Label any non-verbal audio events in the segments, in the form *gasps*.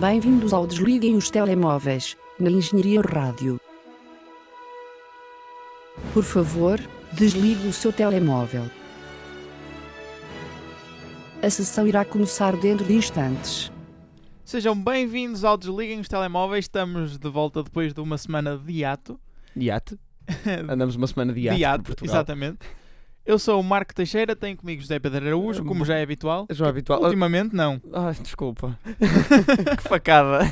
Bem-vindos ao Desliguem os Telemóveis, na Engenharia Rádio. Por favor, desligue o seu telemóvel. A sessão irá começar dentro de instantes. Sejam bem-vindos ao Desliguem os Telemóveis. Estamos de volta depois de uma semana de hiato. Iate. *laughs* Andamos uma semana de iate, De por hiato, Portugal. exatamente. Eu sou o Marco Teixeira, tenho comigo José Pedro Araújo, como já é habitual. Já é habitual. Ultimamente, não. Ai, desculpa. *laughs* que facada.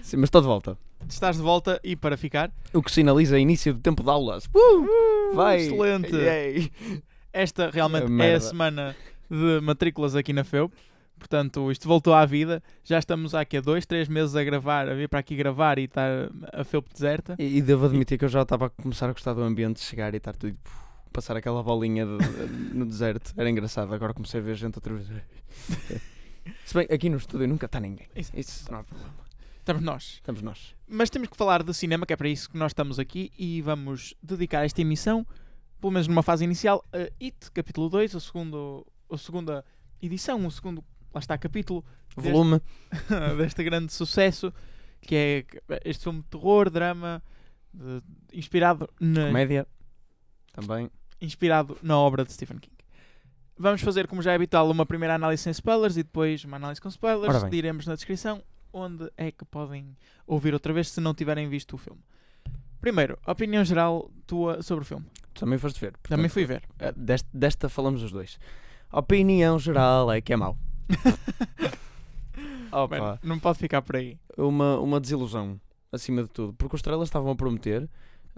Sim, mas estou de volta. Estás de volta e para ficar. O que sinaliza início do tempo de aulas. Uh, vai. Excelente. Yay. Esta realmente Ah, é a semana de matrículas aqui na FEUP. Portanto, isto voltou à vida. Já estamos aqui há dois, três meses a gravar, a vir para aqui gravar e está a FEUP deserta. E, e devo admitir que eu já estava a começar a gostar do ambiente, de chegar e estar tudo. Passar aquela bolinha de- no deserto. Era engraçado. Agora comecei a ver gente outra vez. *laughs* Se bem, aqui no estúdio nunca está ninguém. Isso. Isso não há problema. Estamos nós. Estamos nós. Mas temos que falar de cinema, que é para isso que nós estamos aqui e vamos dedicar esta emissão, pelo menos numa fase inicial, a It, capítulo 2, a, segundo, a segunda edição, o segundo, lá está, capítulo Volume. *laughs* deste grande sucesso, que é este filme de terror, drama, de- inspirado na, Comédia. Também. Inspirado na obra de Stephen King. Vamos fazer, como já é habitual, uma primeira análise sem spoilers e depois uma análise com spoilers. bem. Diremos na descrição onde é que podem ouvir outra vez se não tiverem visto o filme. Primeiro, opinião geral tua sobre o filme. Tu também foste ver. Também portanto, fui ver. eh, Desta, desta falamos os dois. Opinião geral é que é mau. *laughs* Opa, Mano, não pode ficar por aí. uma, uma desilusão, acima de tudo. Porque os trailers estavam a prometer.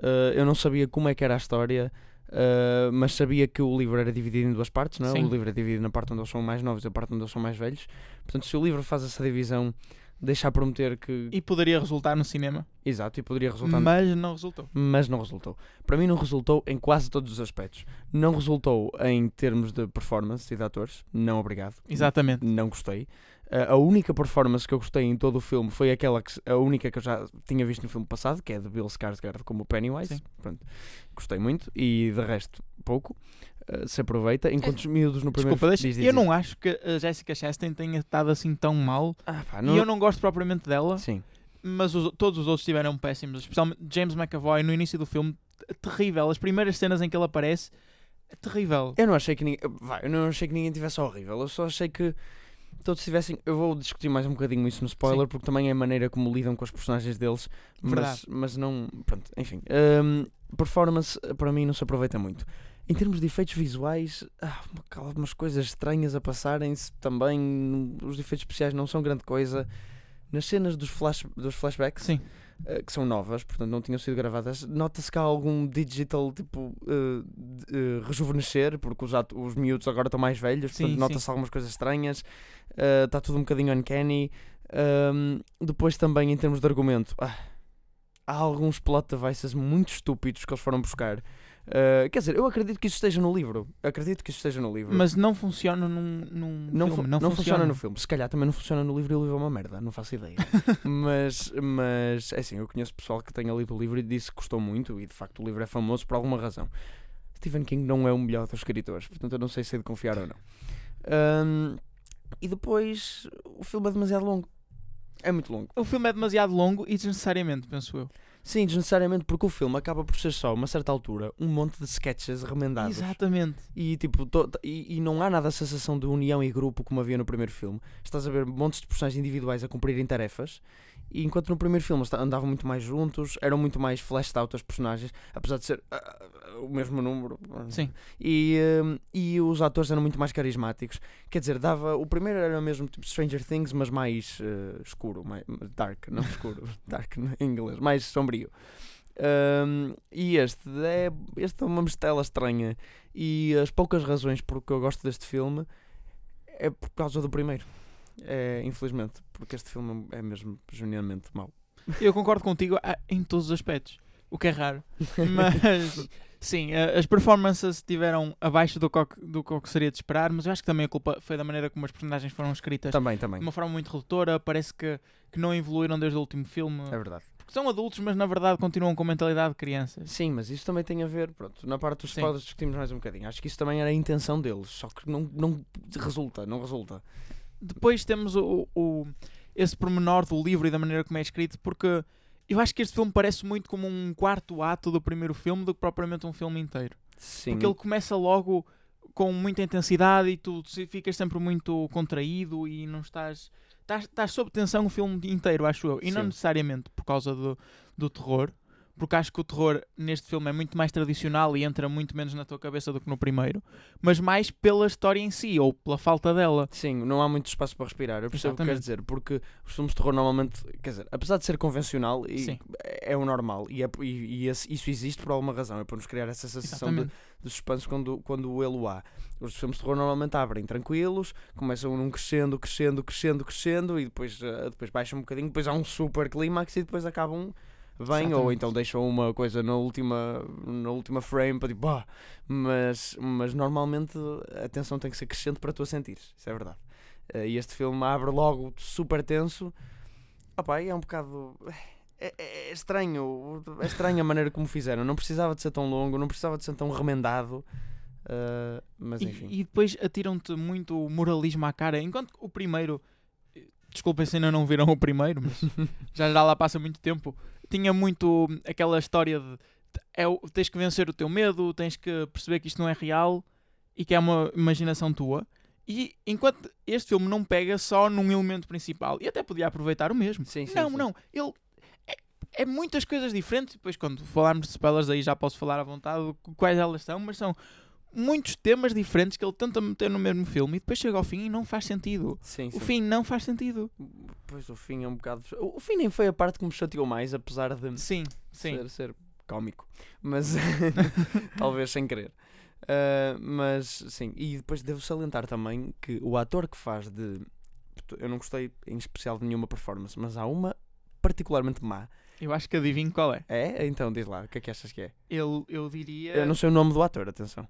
eh, eu não sabia como é que era a história, eh, mas sabia que o livro era dividido em duas partes, não é? O livro é dividido na parte onde eles são mais novos e a parte onde eles são mais velhos. Portanto, se o livro faz essa divisão, deixa a prometer que. E poderia resultar no cinema, Exato, e poderia resultar. mas não resultou. mas não resultou. Para mim não resultou em quase todos os aspectos. Não resultou em termos de performance e de atores. Não obrigado. Exatamente. Não gostei. A única performance que eu gostei em todo o filme foi aquela que a única que eu já tinha visto no filme passado, que é de Bill Skarsgård como Pennywise. Gostei muito e de resto pouco. Uh, se aproveita. Enquanto os miúdos no primeiro Desculpa, deixa, diz, diz, eu diz. não acho que a Jessica Chastain tenha estado assim tão mal. Ah, pá, E eu não gosto propriamente dela, Sim. mas os- todos os outros estiveram péssimos. Especialmente James McAvoy no início do filme, terrível. As primeiras cenas em que ele aparece, é terrível. Eu não achei que ninguém. Vai, eu não achei que ninguém tivesse horrível. Eu só achei que todos tivessem. Eu vou discutir mais um bocadinho isso no spoiler, Sim. porque também é a maneira como lidam com os personagens deles. Mas, mas não. Pronto, enfim. Hum, performance para mim não se aproveita muito. Em termos de efeitos visuais, ah, há algumas coisas estranhas a passarem-se também. Os efeitos especiais não são grande coisa. Nas cenas dos, flash, dos flashbacks, Sim. Eh, que são novas, portanto não tinham sido gravadas, nota-se que há algum digital tipo eh, de- eh, rejuvenescer, porque os, os miúdos agora estão mais velhos, portanto nota-se algumas coisas estranhas, está tudo um bocadinho uncanny. Ahm, depois também em termos de argumento, ah, há alguns plot devices muito estúpidos que eles foram buscar. Ah, quer dizer, eu acredito que isso esteja no livro. Acredito que isso esteja no livro. Mas não funciona num, num Não, filme. fu- Não, não funciona. funciona no filme. Se calhar também não funciona no livro e o livro é uma merda, não faço ideia. *laughs* mas, mas, é assim, eu conheço pessoal que tenha lido o livro e disse que gostou muito e de facto o livro é famoso por alguma razão. Stephen King não é o melhor dos escritores, portanto eu não sei se é de confiar ou não. Ahm, e depois, o filme é demasiado longo. É muito longo. O filme é demasiado longo e desnecessariamente, penso eu. Sim, desnecessariamente porque o filme acaba por ser só, a uma certa altura, um monte de sketches remendados. Exatamente. E, tipo, to- e, e não há nada a sensação de união e grupo como havia no primeiro filme. Estás a ver montes de personagens individuais a cumprirem tarefas. E enquanto no primeiro filme andavam muito mais juntos, eram muito mais flashed out as personagens, apesar de ser ah, o mesmo número. Sim. E, hum, e os atores eram muito mais carismáticos. Quer dizer, dava. O primeiro era mesmo tipo Stranger Things, mas mais eh, escuro, mais dark, não *laughs* escuro, dark em inglês, mais sombrio. Hum, e este é, este é uma mistela estranha. E as poucas razões por que eu gosto deste filme é por causa do primeiro. É, infelizmente, porque este filme é mesmo genuinamente mau. Eu concordo contigo ah, em todos os aspectos. O que é raro. *laughs* Mas, sim, a- as performances estiveram abaixo do que, do que seria de esperar, mas eu acho que também a culpa foi da maneira como as personagens foram escritas. também, também. De uma forma muito redutora, parece que, que não evoluíram desde o último filme. É verdade. Porque são adultos, mas na verdade continuam com mentalidade de crianças. Sim, mas isso também tem a ver, pronto, na parte dos Sim. spoilers discutimos mais um bocadinho. Acho que isso também era a intenção deles, só que não, não resulta, não resulta. Depois temos o, o- esse pormenor do livro e da maneira como é escrito, porque eu acho que este filme parece muito como um quarto ato do primeiro filme do que propriamente um filme inteiro. Sim. Porque ele começa logo com muita intensidade e tu ficas sempre muito contraído e não estás. Estás, estás sob tensão o filme inteiro, acho eu. E não Sim. necessariamente por causa do, do terror, porque acho que o terror neste filme é muito mais tradicional e entra muito menos na tua cabeça do que no primeiro, mas mais pela história em si ou pela falta dela. Sim, não há muito espaço para respirar. Eu percebo o que queres dizer, porque os filmes de terror normalmente, quer dizer, apesar de ser convencional, e Sim. é o normal, e, é- e- e esse- isso existe por alguma razão, é para nos criar essa sensação de, de suspense quando, quando ele o há. Os filmes de terror normalmente abrem tranquilos, começam num crescendo, crescendo, crescendo, crescendo, e depois, eh, depois baixam um bocadinho, depois há um super clímax e depois acabam ou Exatamente. então deixam uma coisa na última, na última frame para tipo, bah, mas, mas normalmente a tensão tem que ser crescente para tu a sentires, isso é verdade. Eh, E este filme abre logo super tenso, Opa, e é um bocado. É, é- é estranho, é estranho a maneira como fizeram. Não precisava de ser tão longo, não precisava de ser tão remendado. eh, mas E, enfim. e depois atiram-te muito moralismo à cara, enquanto o primeiro. Desculpem se ainda não viram o primeiro, mas *laughs* já já lá passa muito tempo. Tinha muito aquela história de é, tens que vencer o teu medo, tens que perceber que isto não é real e que é uma imaginação tua. E enquanto este filme não pega só num elemento principal, e até podia aproveitar o mesmo. Sim, sim, não, sim. não, ele é, é muitas coisas diferentes. Depois, quando falarmos de spoilers, aí já posso falar à vontade de quais elas são, mas são muitos temas diferentes que ele tenta meter no mesmo filme e depois chega ao fim e não faz sentido. Sim, sim. O fim não faz sentido. Pois o fim é um bocado. O fim nem foi a parte que me chateou mais, apesar de Sim, sim. ser, ser cómico. Mas *laughs* talvez sem querer. Ah, mas sim, e depois devo salientar também que o ator que faz de. Eu não gostei em especial de nenhuma performance, mas há uma particularmente má. Eu acho que adivinho qual é. É? Então diz lá, o que é que achas que é? Ele, eu diria. Eu não sei o nome do ator, atenção.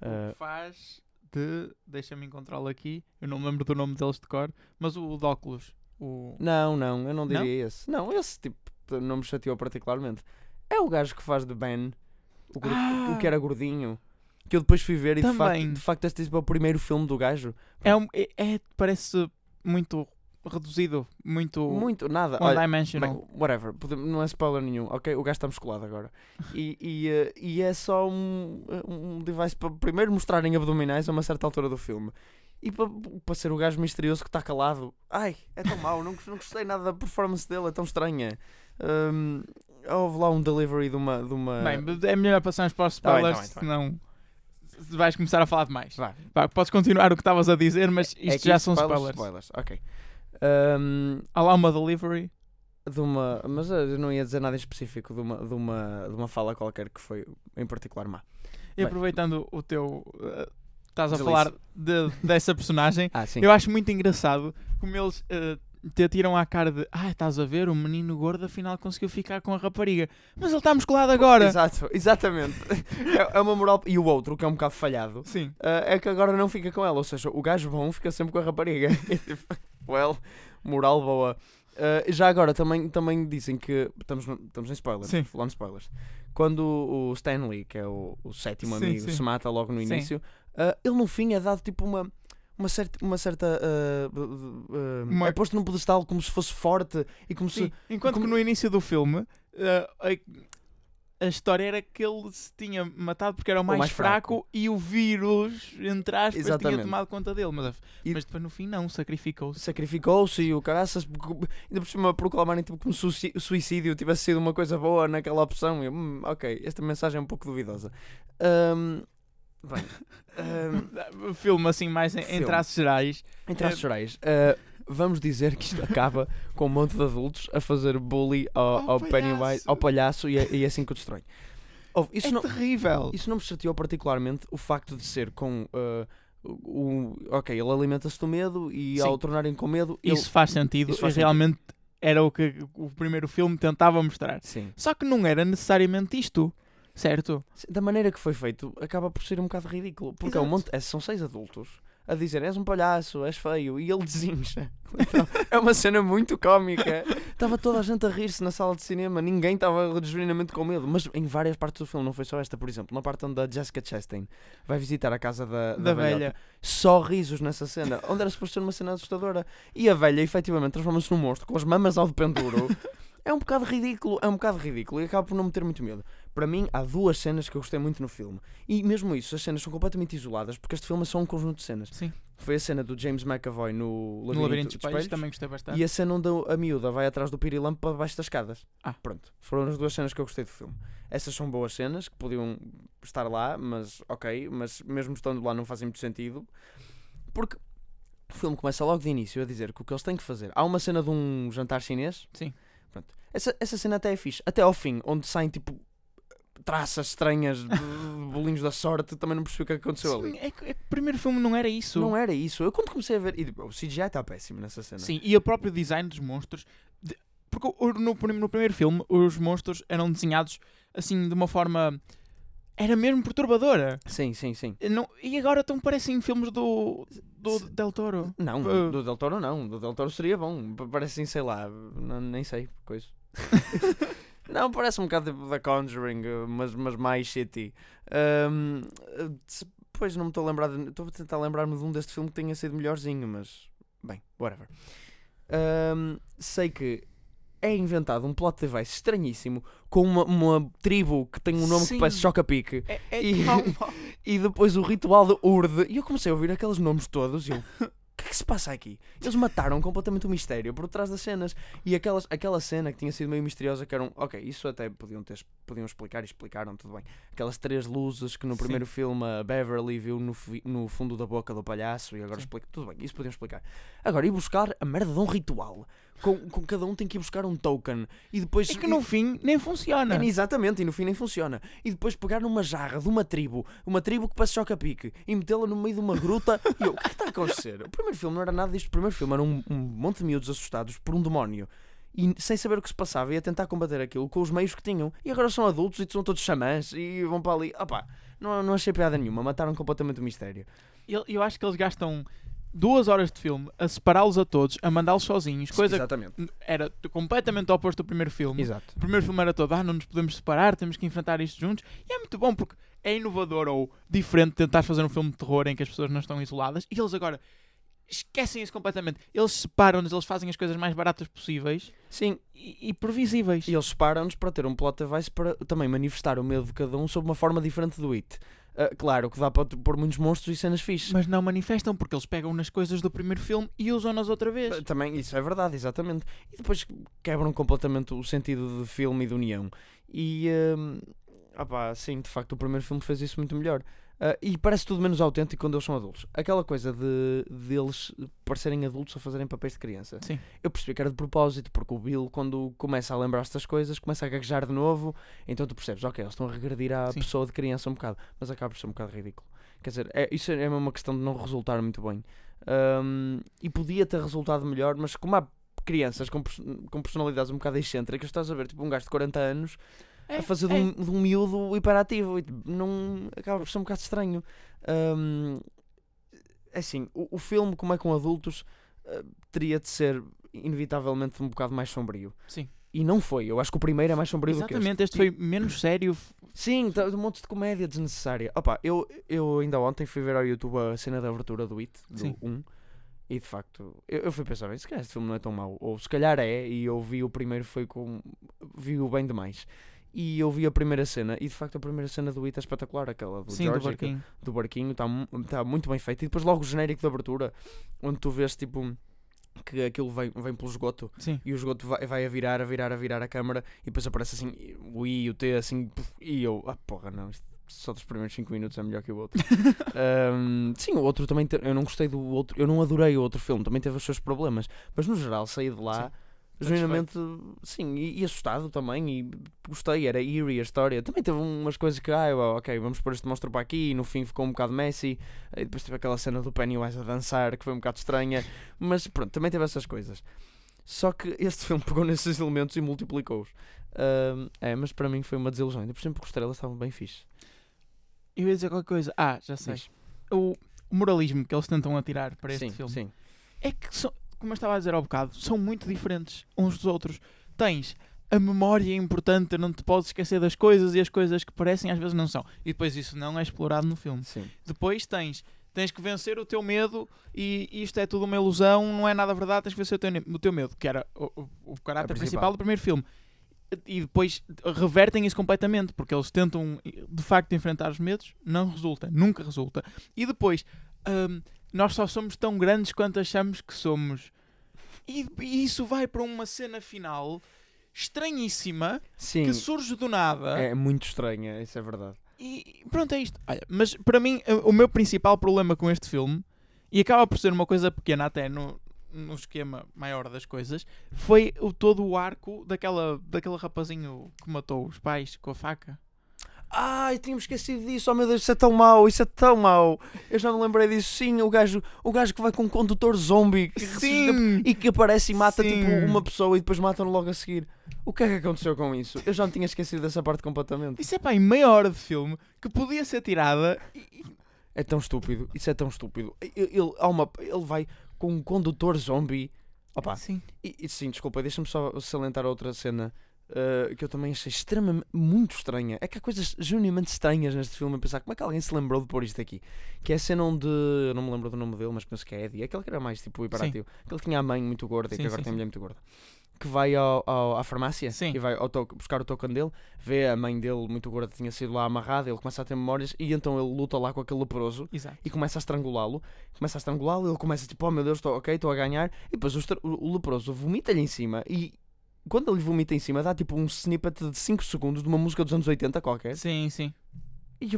O Ah, que faz de. Deixa-me encontrá-lo aqui. Eu não me lembro do nome deles de cor, mas o, o de óculos. O... não, não, eu não Não? diria esse. Não, esse tipo não me chateou particularmente. É o gajo que faz de Ben, o, gor- Ah! o que era gordinho. Que eu depois fui ver e de facto, de facto este tipo, é o primeiro filme do gajo. É, um- é, é- Parece muito reduzido. Muito. Muito, nada. one Olha, dimensional. Bem, whatever, não é spoiler nenhum, ok? O gajo está musculado agora. E, e, eh, e é só um, um device para primeiro mostrarem abdominais a uma certa altura do filme. E para, para ser o gajo misterioso que está calado. Ai, é tão mau, não, não gostei nada da performance dele, é tão estranha. Hum, houve lá um delivery de uma. De uma... Bem, é melhor passarmos para os Tá bem, tá spoilers, bem, tá senão se vais começar a falar demais. Vá. Vá, podes continuar o que estavas a dizer, mas isto É que já isso, são spoilers. spoilers. Ok. Hum, Há lá uma delivery. de uma, mas eh, eu não ia dizer nada em específico de uma, de uma, de uma fala qualquer que foi em particular má. E Bem. aproveitando o teu. uh, estás a falar de- dessa personagem. *laughs* Ah. Eu acho muito engraçado como eles uh, te atiram à cara de. Ah, estás a ver? O menino gordo afinal conseguiu ficar com a rapariga. Mas ele está musculado agora. Exato, exatamente. *laughs* é, é uma moral. E o outro, que é um bocado falhado, Sim. ah, é que agora não fica com ela. Ou seja, o gajo bom fica sempre com a rapariga. *laughs* Well, moral boa. Ah, já agora também, também dizem que. Estamos, estamos em spoilers, Sim. falando spoilers. Quando o Stanley, que é o, o sétimo Sim, amigo, sim. se mata logo no início, ah, ele no fim é dado tipo uma. Uma certa. Uma certa ah, Uma- É posto num pedestal como se fosse forte e como se. Enquanto como- que no início do filme. uh, a, história era que ele se tinha matado porque era o mais, mais fraco, fraco. e o vírus, entre aspas, tinha Exatamente. tomado conta dele. Mas, E- mas depois no fim não, sacrificou-se. sacrificou-se e o caraças, ainda por cima proclamarem tipo, como o o suicídio tivesse sido uma coisa boa naquela opção. Eu, "Hum, ok, esta mensagem é um pouco duvidosa. Ahm, bem, O *laughs* filme, assim, mais em, em traços gerais. em traços gerais, ah, vamos dizer que isto *laughs* acaba com um monte de adultos a fazer bully ao, Ao ao Pennywise, palhaço. ao palhaço e é, e é assim que o destrói. Ouve, isso é não, terrível. Isso não me chateou particularmente o facto de ser com. ah, o, ok, ele alimenta-se do medo e Sim. ao tornarem com medo. ele- Isso faz sentido. isso faz realmente era o que o primeiro filme tentava mostrar. Sim. Só que não era necessariamente isto, certo? Da maneira que foi feito, acaba por ser um bocado ridículo. Porque é um monte, é- são seis adultos a dizer és um palhaço, és feio, e ele *laughs* desincha. Então, é uma cena muito cómica. Estava toda a gente a rir-se na sala de cinema, ninguém estava genuinamente com medo. Mas em várias partes do filme, não foi só esta, por exemplo, na parte onde a Jessica Chastain vai visitar a casa da, Da velhota. velha. Só risos nessa cena, onde era suposto ser uma cena assustadora. E a velha, efetivamente, transforma-se num monstro com as mamas ao de penduro. *laughs* É um bocado ridículo, é um bocado ridículo e acaba por não me ter muito medo. Para mim, há duas cenas que eu gostei muito no filme. E mesmo isso, as cenas são completamente isoladas, porque este filme é só um conjunto de cenas. Sim. Foi a cena do James McAvoy no Labirinto, No Labirinto de Espelhos também gostei bastante. e a cena onde a miúda vai atrás do pirilampo para baixo das escadas. Ah. Pronto. Foram as duas cenas que eu gostei do filme. Essas são boas cenas, que podiam estar lá, mas ok, mas mesmo estando lá não fazem muito sentido. Porque o filme começa logo de início a dizer que o que eles têm que fazer. Há uma cena de um jantar chinês. Sim. Pronto. Essa, essa cena até é fixe. Até ao fim, onde saem tipo traças estranhas de *laughs* bolinhos da sorte, também não percebi o que aconteceu ali. Sim, é, que, é que o primeiro filme não era isso. Não era isso. Eu quando comecei a ver. E, o CGI está péssimo nessa cena. Sim, e o próprio design dos monstros. de- porque o- no, prim- no primeiro filme, os monstros eram desenhados assim de uma forma. Era mesmo perturbadora. Sim, sim, sim. Não, e agora estão parecem filmes do, do Del Toro. Não, Uh, do Del Toro não. Do Del Toro seria bom. Pa- Parece assim, sei lá, nem sei, coisa. *laughs* não, parece um bocado tipo da Conjuring, uh, mas, mas mais shitty. Um, uh, se- pois não me estou a lembrar. de- Estou a tentar lembrar-me de um deste filme que tenha sido melhorzinho, mas. Bem, whatever. Um, sei que é inventado um plot device estranhíssimo com uma, uma tribo que tem um nome Sim. que parece choca-pique. É, é E-. *laughs* E depois o ritual de Urde. E eu comecei a ouvir aqueles nomes todos e eu. *laughs* O que é que se passa aqui? Eles mataram completamente o mistério por trás das cenas. E aquelas, aquela cena que tinha sido meio misteriosa, que eram. Ok, isso até podiam, ter, podiam explicar e explicaram, tudo bem. Aquelas três luzes que no Sim. primeiro filme a Beverly viu no, no fundo da boca do palhaço e agora Sim. explica. Tudo bem, isso podiam explicar. Agora, ir buscar a merda de um ritual. Com, com cada um tem que ir buscar um token. E depois. É que no fim nem funciona. É, exatamente, e no fim nem funciona. E depois pegar numa jarra de uma tribo, uma tribo que parece choca-pique, e metê-la no meio de uma gruta. *laughs* e eu, o que é que está a acontecer? O primeiro filme não era nada disto. O primeiro filme era um, um monte de miúdos assustados por um demónio. E sem saber o que se passava, e a tentar combater aquilo com os meios que tinham. E agora são adultos e são todos xamãs e vão para ali. Opá, não, não achei piada nenhuma. Mataram completamente o mistério. Eu, eu acho que eles gastam duas horas de filme a separá-los a todos, a mandá-los sozinhos, coisa Exatamente. que era completamente oposto do primeiro filme. Exato. O primeiro filme era todo, ah, não nos podemos separar, temos que enfrentar isto juntos. E é muito bom porque é inovador ou diferente tentar fazer um filme de terror em que as pessoas não estão isoladas. E eles agora esquecem isso completamente. Eles separam-nos, eles fazem as coisas mais baratas possíveis Sim, e, e previsíveis. E eles separam-nos para ter um plot device para também manifestar o medo de cada um sob uma forma diferente do It. Ah, claro que dá para pôr muitos monstros e cenas fixes. Mas não manifestam porque eles pegam nas coisas do primeiro filme e usam-nas outra vez. Também, isso é verdade, exatamente. E depois quebram completamente o sentido de filme e de união. E, hum, opá, sim, de facto, o primeiro filme fez isso muito melhor. Ah, e parece tudo menos autêntico quando eles são adultos. Aquela coisa de deles parecerem adultos a fazerem papéis de criança. Sim. Eu percebi que era de propósito, porque o Bill, quando começa a lembrar-se das coisas, começa a gaguejar de novo. Então tu percebes, ok, eles estão a regredir à Sim. pessoa de criança um bocado. Mas acaba por ser um bocado ridículo. Quer dizer, é, isso é uma questão de não resultar muito bem. Ahm, e podia ter resultado melhor, mas como há crianças com, com personalidades um bocado excêntricas, estás a ver, tipo um gajo de 40 anos É, a fazer de é. um, de um miúdo hiperativo tipo, não acaba por ser um bocado estranho. Ahm, é assim, o, o filme, como é com adultos, ah, teria de ser inevitavelmente um bocado mais sombrio. Sim. E não foi. Eu acho que o primeiro é mais sombrio do que Exatamente, este foi menos sério. Sim, tá, um monte de comédia desnecessária. Opa, eu, eu ainda ontem fui ver ao YouTube a cena da abertura do It, do Sim. 1, e de facto, eu, eu fui pensar, bem, se calhar este filme não é tão mau. Ou se calhar é, e eu vi o primeiro foi com. vi-o bem demais. E eu vi a primeira cena, e de facto a primeira cena do It é espetacular, aquela do Sim, George, do barquinho. do barquinho, está tá muito bem feito. E depois logo o genérico de abertura, onde tu vês tipo que aquilo vem, vem pelo esgoto Sim. e o esgoto vai, vai a virar, a virar, a virar a câmara e depois aparece assim o I e o T assim e eu, ah porra, não, isto só dos primeiros 5 minutos é melhor que o outro. *laughs* Ahm, sim, o outro também, eu não gostei do outro, eu não adorei o outro filme, também teve os seus problemas, mas no geral saí de lá. Sim, Genuinamente, sim, e, e assustado também, e gostei, era eerie a história. Também teve umas coisas que, ah, ok, vamos pôr este monstro para aqui, e no fim ficou um bocado messy. E depois teve aquela cena do Pennywise a dançar, que foi um bocado estranha, mas pronto, também teve essas coisas. Só que este *laughs* filme pegou nesses elementos e multiplicou-os. Ahm, é, mas para mim foi uma desilusão. Ainda por exemplo, porque os estrelas estavam bem fixe. Eu ia dizer qualquer coisa. Ah, já sei. Diz. O moralismo que eles tentam atirar para este sim, filme sim. é que são- como eu estava a dizer ao bocado, são muito diferentes uns dos outros. Tens a memória é importante, não te podes esquecer das coisas e as coisas que parecem às vezes não são. E depois isso não é explorado no filme. Sim. Depois tens, tens que vencer o teu medo e isto é tudo uma ilusão, não é nada verdade, tens que vencer o teu, o teu medo, que era o, o- o caráter principal. principal do primeiro filme. E depois revertem isso completamente, porque eles tentam de facto enfrentar os medos, não resulta, nunca resulta. E depois, hum, nós só somos tão grandes quanto achamos que somos. E, e isso vai para uma cena final estranhíssima Sim. que surge do nada. É muito estranha, isso é verdade. E pronto, é isto. Olha, mas para mim, o o meu principal problema com este filme, e acaba por ser uma coisa pequena até no, no esquema maior das coisas, foi o, todo o arco daquela, daquele rapazinho que matou os pais com a faca. Ai, tínhamos esquecido disso. Oh meu Deus, isso é tão mau, isso é tão mau. Eu já me lembrei disso. Sim, o gajo, o gajo que vai com um condutor zombie que ressuscita e que aparece e mata Sim. tipo uma pessoa e depois mata-no logo a seguir. O que é que aconteceu com isso? Eu já me tinha esquecido dessa parte completamente. Isso é pá, em meia hora de filme que podia ser tirada. e- É tão estúpido, isso é tão estúpido. Ele, ele, há uma, ele vai com um condutor zombie. Opa, Sim. e, e sim, desculpa, deixa-me só salientar outra cena uh, que eu também achei extremamente, muito estranha. É que há coisas genuinamente estranhas neste filme a pensar como é que alguém se lembrou de pôr isto aqui. Que é a cena onde, eu não me lembro do nome dele, mas penso que é Eddie, aquele que era mais tipo hiperativo. Aquele que tinha a mãe muito gorda e Sim, que agora sim, tem a mulher muito gorda. Que vai ao, ao- à farmácia Sim. e vai buscar o token dele, vê a mãe dele muito gorda tinha sido lá amarrada, ele começa a ter memórias e então ele luta lá com aquele leproso Exato. e começa a estrangulá-lo. Começa a estrangulá-lo, ele começa tipo, oh meu Deus, estou ok, estou a ganhar. E depois o- o leproso vomita-lhe em cima e quando ele vomita em cima dá tipo um snippet de 5 segundos de uma música dos anos 80 qualquer. Sim, sim. E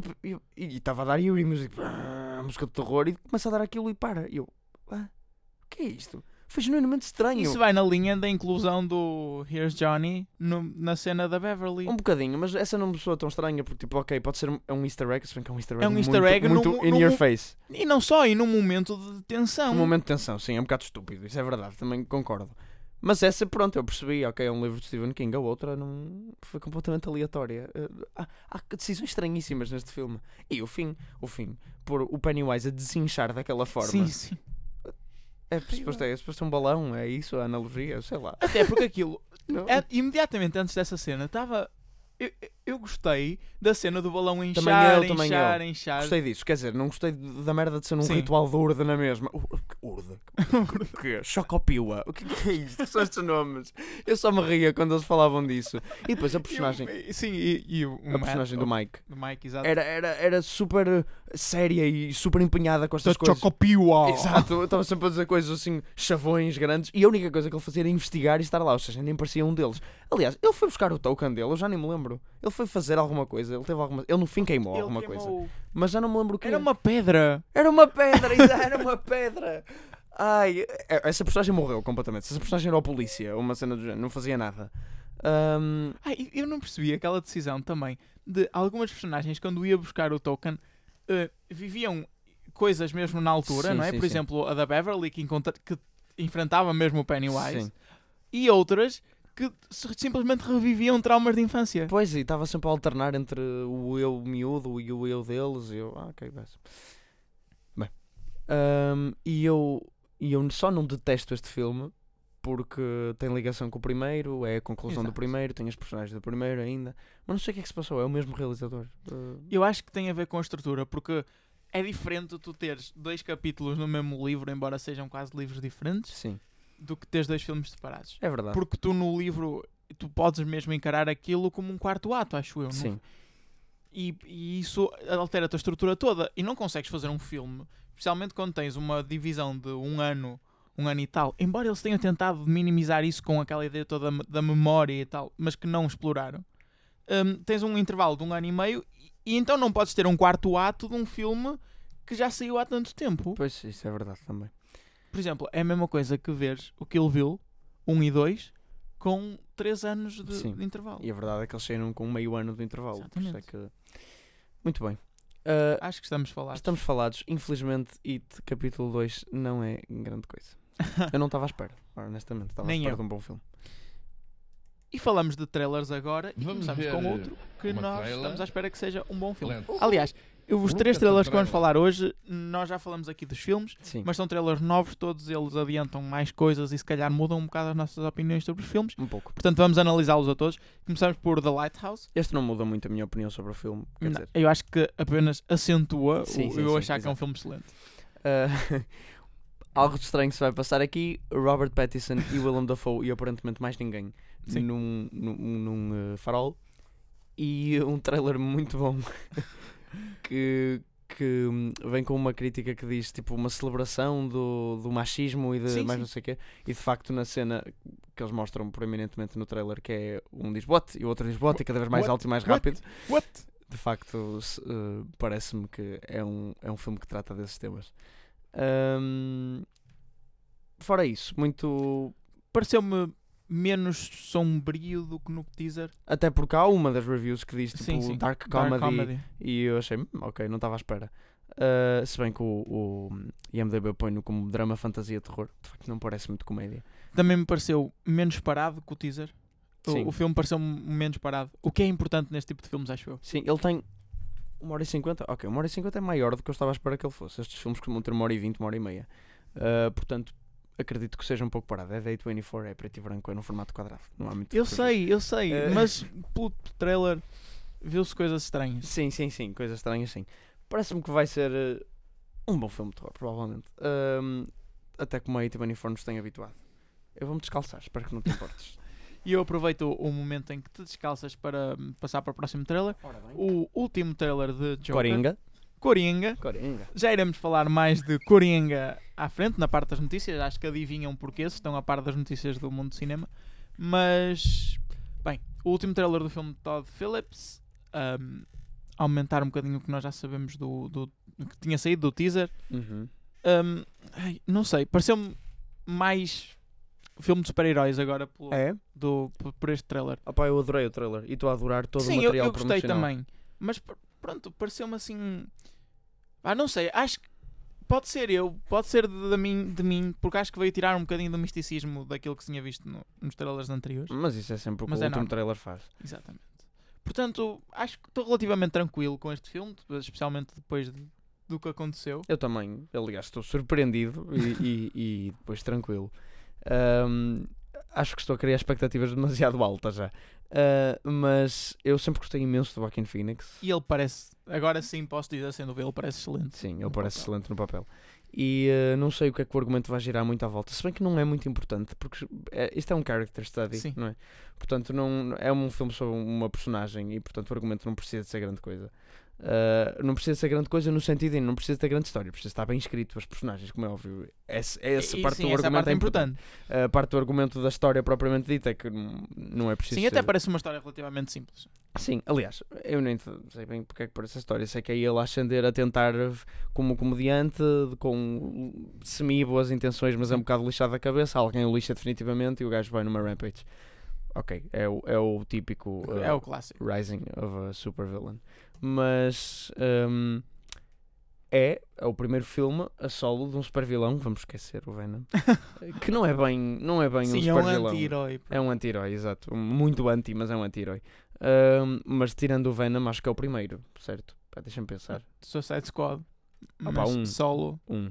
e estava a dar Yuri Music, a música de terror, e começa a dar aquilo e para. E eu, ah, o que é isto? Foi genuinamente estranho. Isso vai na linha da inclusão do Here's Johnny no- na cena da Beverly. Um bocadinho, mas essa não me soa tão estranha porque, tipo, ok, pode ser um, é um easter egg, se bem que é um easter egg, É um easter muito, egg muito num- in num- your face. E não só, e num momento de tensão. Um momento de tensão, sim, é um bocado estúpido, isso é verdade, também concordo. Mas essa, pronto, eu percebi, ok, é um livro de Stephen King, a outra não foi completamente aleatória. Eh, há, há decisões estranhíssimas neste filme. E o fim, o fim, por o Pennywise a desinchar daquela forma. Sim, sim. É suposto, é suposto um balão, é isso, a analogia, sei lá. Até porque aquilo, *laughs* Não. é- imediatamente antes dessa cena, estava. Eu, eu gostei da cena do balão inchar, Também eu, também inchar, eu. inchar. Gostei disso, quer dizer, não gostei da merda de ser um Sim. ritual de urda na mesma. Ur- Urda? *laughs* O quê? Chocopiwa? O que que é isto? São estes nomes. Eu só me ria quando eles falavam disso. E depois a personagem, sim, e, e o, a personagem do Mike. do Mike, exato. Era, era, era super séria e super empenhada com estas Da coisas. Chocopiwa. Exato, eu estava sempre a dizer coisas assim, chavões grandes, e a única coisa que ele fazia era investigar e estar lá, ou seja, nem parecia um deles. Aliás, ele foi buscar o token dele, eu já nem me lembro. Ele foi fazer alguma coisa, ele teve alguma. Ele no fim queimou Ele alguma coisa. queimou- Mas já não me lembro o que Era uma pedra. Era uma pedra, *laughs* era uma pedra. Ai, é- essa personagem morreu completamente. Essa personagem era o polícia, uma cena do género, não fazia nada. Ah, e eu não percebi aquela decisão também de algumas personagens, quando ia buscar o token, eh, viviam coisas mesmo na altura, Sim, não é? sim, Por sim. exemplo, a da Beverly, que, encontra- que enfrentava mesmo o Pennywise, sim. e outras que simplesmente reviviam traumas de infância. Pois, e estava sempre a alternar entre o eu miúdo e o eu deles. E eu, ah, ok, bem. Bem, ahm, e eu, e eu só não detesto este filme porque tem ligação com o primeiro, é a conclusão do Exato. primeiro, tem as personagens do primeiro ainda. Mas não sei o que é que se passou, é o mesmo realizador. Ah, Eu acho que tem a ver com a estrutura, porque é diferente tu teres dois capítulos no mesmo livro, embora sejam quase livros diferentes, sim, do que teres dois filmes separados. é verdade. Porque tu no livro tu podes mesmo encarar aquilo como um quarto ato, acho eu. não- Sim, E, e isso altera a tua estrutura toda. E não consegues fazer um filme, especialmente quando tens uma divisão de um ano, um ano e tal. Embora eles tenham tentado minimizar isso com aquela ideia toda da memória e tal, mas que não exploraram. hum, tens um intervalo de um ano e meio e, e então não podes ter um quarto ato de um filme que já saiu há tanto tempo. pois isso é verdade também. Por exemplo, é a mesma coisa que veres o Kill Bill 1 e 2 com 3 anos de, Sim. de intervalo. E a verdade é que eles saíram com meio ano de intervalo. por isso é Exatamente. que... Muito bem. Ah, Acho que estamos falados. estamos falados. Infelizmente, It capítulo 2 não é grande coisa. *laughs* Eu não estava à espera, honestamente. Estava à Nem espera eu. de um bom filme. E falamos de trailers agora e Vamos começamos ver, com outro que nós trailer. estamos à espera que seja um bom filme. Lento. Aliás, Eu, os três de trailers que vamos falar hoje, nós já falamos aqui dos filmes, Sim. mas são trailers novos, todos eles adiantam mais coisas e se calhar mudam um bocado as nossas opiniões sobre os filmes. Um pouco. Portanto, vamos analisá-los a todos. Começamos por The Lighthouse. Este não muda muito a minha opinião sobre o filme. Não, dizer, eu acho que apenas acentua Sim, o, sim, eu sim, achar que é um filme excelente. Uh, *laughs* algo de estranho se vai passar aqui. Robert Pattinson e Willem Dafoe e aparentemente mais ninguém Sim. num, num, num, uh, farol. E um trailer muito bom que, que hum, vem com uma crítica que diz tipo uma celebração do, do machismo e de Sim, mais sim. não sei o quê. E de facto na cena que eles mostram proeminentemente no trailer que é um diz what e o outro diz what e cada vez mais What? alto e mais What? rápido. What? De facto uh, parece-me que é um, é um filme que trata desses temas. Hum, fora isso, muito. Pareceu-me menos sombrio do que no teaser. Até porque há uma das reviews que diz tipo Sim, sim. Dark, Dark comedy, Comedy. e eu achei, "Hum, ok, não estava à espera. Uh, se bem que o, o IMDB põe-no como drama, fantasia, terror, de facto não parece muito comédia. Também me pareceu menos parado que o teaser. O, o filme pareceu menos parado. O que é importante neste tipo de filmes, acho eu. Sim, ele tem uma hora e cinquenta, ok, uma hora e cinquenta é maior do que eu estava à espera que ele fosse. Estes filmes costumam ter uma hora e vinte, uma hora e meia. Uh, portanto, acredito que seja um pouco parado. É Day 24, é preto e branco, é no formato quadrado. Não há muito Eu sei, eu sei, Eh. mas *laughs* pelo trailer viu-se coisas estranhas. Sim, sim, sim, coisas estranhas, sim. Parece-me que vai ser uh, um bom filme de terror, provavelmente. Um, até como a A24 nos tem habituado. Eu vou-me descalçar, espero que não te importes. *laughs* E eu aproveito o momento em que te descalças para hum, passar para o próximo trailer. O último trailer de Joker. Coringa. Coringa. Coringa. Já iremos falar mais de Coringa à frente, na parte das notícias. Acho que adivinham porquê, se estão a par das notícias do mundo do cinema. Mas, bem, o último trailer do filme de Todd Phillips, um, aumentar um bocadinho o que nós já sabemos do, do que tinha saído do teaser. Uhum. Um, ai, não sei, pareceu-me mais filme de super-heróis agora pelo, É? do, por, este trailer. Opá, eu adorei o trailer e estou a adorar todo Sim, o eu, material eu gostei promocional. também. Mas pr- pronto, pareceu-me assim. Ah, não sei, acho que pode ser eu, pode ser de, de mim, de mim, porque acho que veio tirar um bocadinho do misticismo daquilo que se tinha visto no- nos trailers anteriores. Mas isso é sempre o que Mas o é último trailer faz. Exatamente. Portanto, acho que estou relativamente tranquilo com este filme, especialmente depois de- do que aconteceu. Eu também, aliás, estou surpreendido e, e- e depois tranquilo. Ahm, acho que estou a criar expectativas demasiado altas já. Ah, mas eu sempre gostei imenso do Joaquin Phoenix. E ele parece, agora sim posso dizer sem dúvida, ele parece excelente. Sim, ele parece papel. excelente no papel. E ah, não sei o que é que o argumento vai girar muito à volta. Se bem que não é muito importante, porque é- isto é um character study, Sim. não é? Portanto, não, é um filme sobre uma personagem e, portanto, o argumento não precisa de ser grande coisa. Ah, não precisa ser grande coisa no sentido de não precisa ter grande história, precisa estar bem escrito, as personagens, como é óbvio. Essa, essa E- parte sim, do argumento parte é é importante. importante. A parte do argumento da história propriamente dita é que não, não é preciso. Sim, até ser- parece uma história relativamente simples. Sim, aliás, eu nem sei bem porque é que parece a história. Sei que é ele a ascender a tentar como comediante, com semi-boas intenções, mas é um bocado lixado da cabeça. Alguém o lixa definitivamente e o gajo vai numa rampage. Ok, é o, é o típico uh, É o clássico. Rising of a Supervillain. Mas hum, é, é o primeiro filme a solo de um supervilão, vamos esquecer o Venom, *laughs* que não é bem, não é bem um Sim, é um anti-herói. É um anti-herói, exato. Muito anti, mas é um anti-herói. Ahm, mas tirando o Venom, acho que é o primeiro, certo? Deixa-me pensar. Suicide Squad. Ah, pá, um. solo. Um.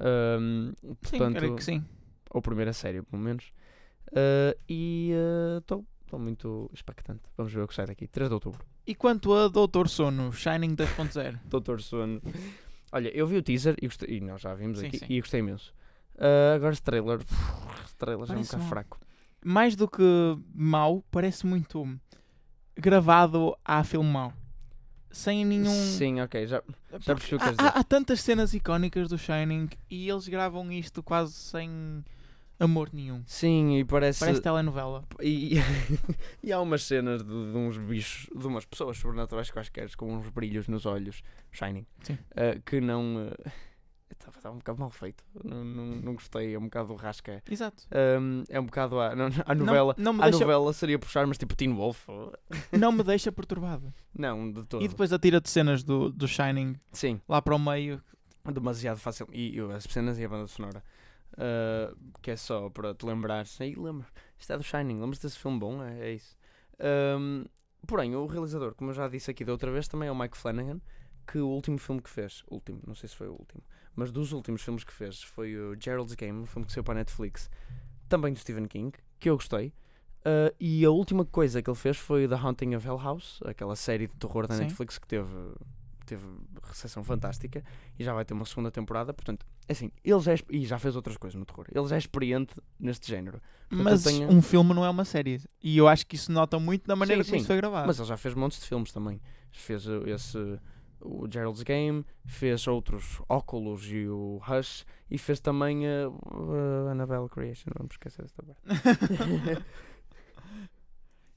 Sim, portanto, creio que sim. ou primeiro a sério, pelo menos. Ah, e estou muito expectante. Vamos ver o que sai daqui. 3 de outubro. E quanto a Doutor Sono, Shining 2.0? *laughs* Doutor Sono. Olha, eu vi o teaser e, gostei, e nós já vimos Sim, aqui sim. e gostei imenso. Ah, agora esse trailer, esse trailer já é um Parece bocado fraco. Mais do que mau, parece muito gravado a filme mau. Sem nenhum. Sim, ok, já, já percebi o que há, há tantas cenas icónicas do Shining e eles gravam isto quase sem amor nenhum. Sim, e parece. Parece telenovela. E, *laughs* e há umas cenas de, de uns bichos, de umas pessoas sobrenaturais quaisquer, com uns brilhos nos olhos, Shining, eh, que não. eh, *laughs* Estava um bocado mal feito, não, não, não gostei, é um bocado rasca. Exato. Um, é um bocado a, não, a novela. Não, não, a deixa, novela seria puxar, mas tipo Teen Wolf. *laughs* não me deixa perturbado. Não, de todo. E depois atira de cenas do, do Shining Sim, lá para o meio. demasiado fácil. E, e as cenas e a banda sonora. Uh, que é só para te lembrares. Aí lembra, isto é do Shining, lembras desse filme bom? É, é isso. Um, porém, o realizador, como eu já disse aqui da outra vez, também é o Mike Flanagan, que o último filme que fez, último, não sei se foi o último, mas dos últimos filmes que fez foi o Gerald's Game, um filme que saiu para a Netflix, também do Stephen King, que eu gostei. Uh, e a última coisa que ele fez foi The Haunting of Hell House, aquela série de terror da Sim. Netflix que teve, teve recepção fantástica e já vai ter uma segunda temporada. Portanto, assim, ele já é, e já fez outras coisas no terror. Ele já é experiente neste género. Portanto, Mas tenho- um filme não é uma série. E eu acho que isso nota muito da maneira Sim, como sim. isso foi gravado. Mas ele já fez montes de filmes também. Fez uh, esse o Gerald's Game, fez outros Oculus e o Hush e fez também uh, uh, Annabelle Creation. Vamos esquecer esta parte. *laughs*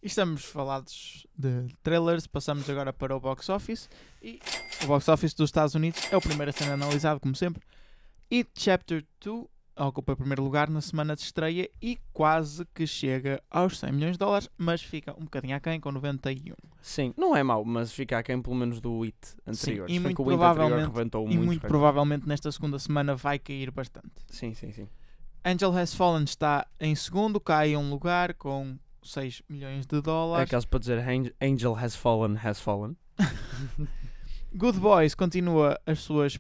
E estamos falados de trailers, passamos agora para o box office. E o box office dos Estados Unidos é o primeiro a ser analisado, como sempre. It Chapter 2 ocupa o primeiro lugar na semana de estreia e quase que chega aos 100 milhões de dólares, mas fica um bocadinho aquém com 91. Sim, não é mau, mas fica aquém pelo menos do It anterior. e Se bem muito provavelmente- e muito provavelmente nesta segunda semana vai cair bastante. Sim, sim, sim. Angel Has Fallen está em segundo, cai um lugar com 6 milhões de É dólares. aqueles para dizer "Ang- Angel has fallen, has fallen. *laughs* Good Boys continua as suas